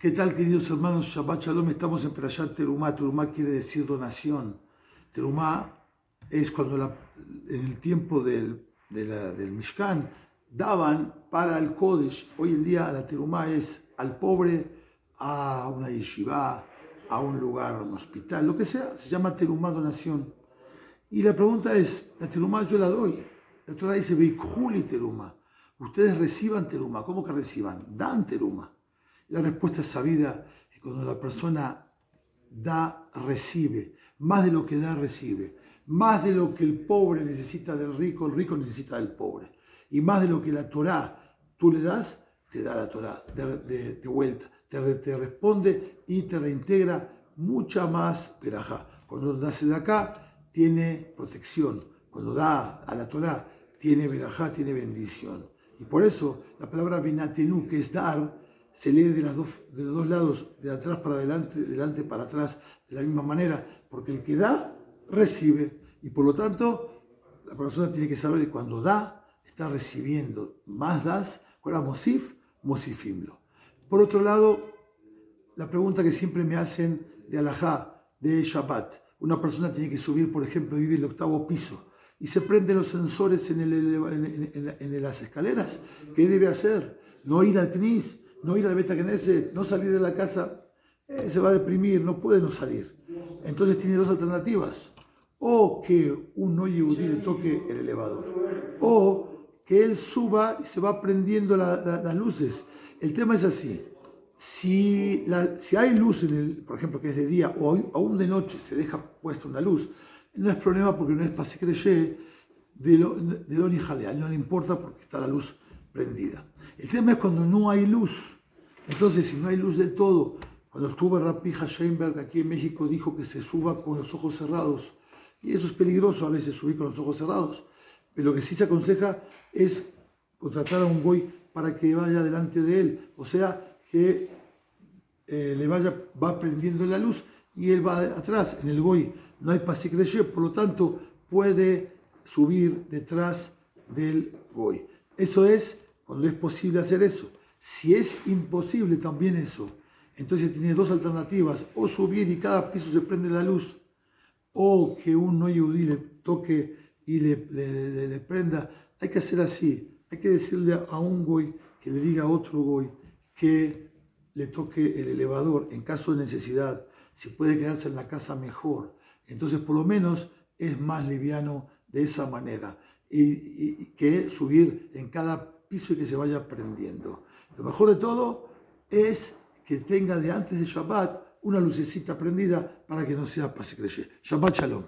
¿Qué tal, queridos hermanos? Shabbat Shalom, estamos en Perashat Terumá. Terumá quiere decir donación. Terumá es cuando en el tiempo del, del Mishkan daban para el Kodesh. Hoy en día la Terumá es al pobre, a una yeshiva, a un lugar, un hospital, lo que sea, se llama Terumá donación. Y la pregunta es, la Terumá yo la doy. La Torah dice, Juli Terumá. Ustedes reciban Terumá. ¿Cómo que reciban? Dan Terumá. La respuesta es sabida que cuando la persona da, recibe. Más de lo que da, recibe. Más de lo que el pobre necesita del rico, el rico necesita del pobre. Y más de lo que la Torah tú le das, te da la Torah de, vuelta. Te, responde y te reintegra mucha más perajá. Cuando das de acá, tiene protección. Cuando da a la Torah, tiene verajá, tiene bendición. Y por eso la palabra binatenu, que es dar, se lee de, las dos, de los dos lados, de atrás para adelante, de adelante para atrás, de la misma manera, porque el que da, recibe. Y por lo tanto, la persona tiene que saber que cuando da, está recibiendo. Más das, ahora mosif, mosifimlo. Por otro lado, la pregunta que siempre me hacen de alajá, de Shabbat. Una persona tiene que subir, por ejemplo, vive el octavo piso y se prenden los sensores en, el, en, las escaleras. ¿Qué debe hacer? No ir al CNIS, no ir al Beta no salir de la casa, eh, se va a deprimir, no puede no salir. Entonces tiene dos alternativas. O que un no le toque el elevador, o que él suba y se va prendiendo las luces. El tema es así. Si, si hay luz, en el, por ejemplo, que es de día o aún de noche, se deja puesta una luz, no es problema porque no es pasicreye de lo, de lo no le importa porque está la luz prendida. El tema es cuando no hay luz. Entonces, si no hay luz del todo, cuando estuvo Rapija Sheinberg aquí en México, dijo que se suba con los ojos cerrados. Y eso es peligroso a veces subir con los ojos cerrados. Pero lo que sí se aconseja es contratar a un goy para que vaya delante de él. O sea, que eh, le vaya, va prendiendo la luz y él va atrás. En el goy no hay pasicreye, por lo tanto puede subir detrás del goy. Eso es cuando es posible hacer eso. Si es imposible también eso, entonces tiene dos alternativas, o subir y cada piso se prende la luz, o que un no yudí le toque y le, le, prenda. Hay que hacer así, hay que decirle a un goy que le diga a otro goy que le toque el elevador en caso de necesidad, si puede quedarse en la casa mejor. Entonces por lo menos es más liviano de esa manera y, que subir en cada piso y que se vaya aprendiendo. Lo mejor de todo es que tenga de antes de Shabbat una lucecita prendida para que no sea pasecreye. Shabbat Shalom.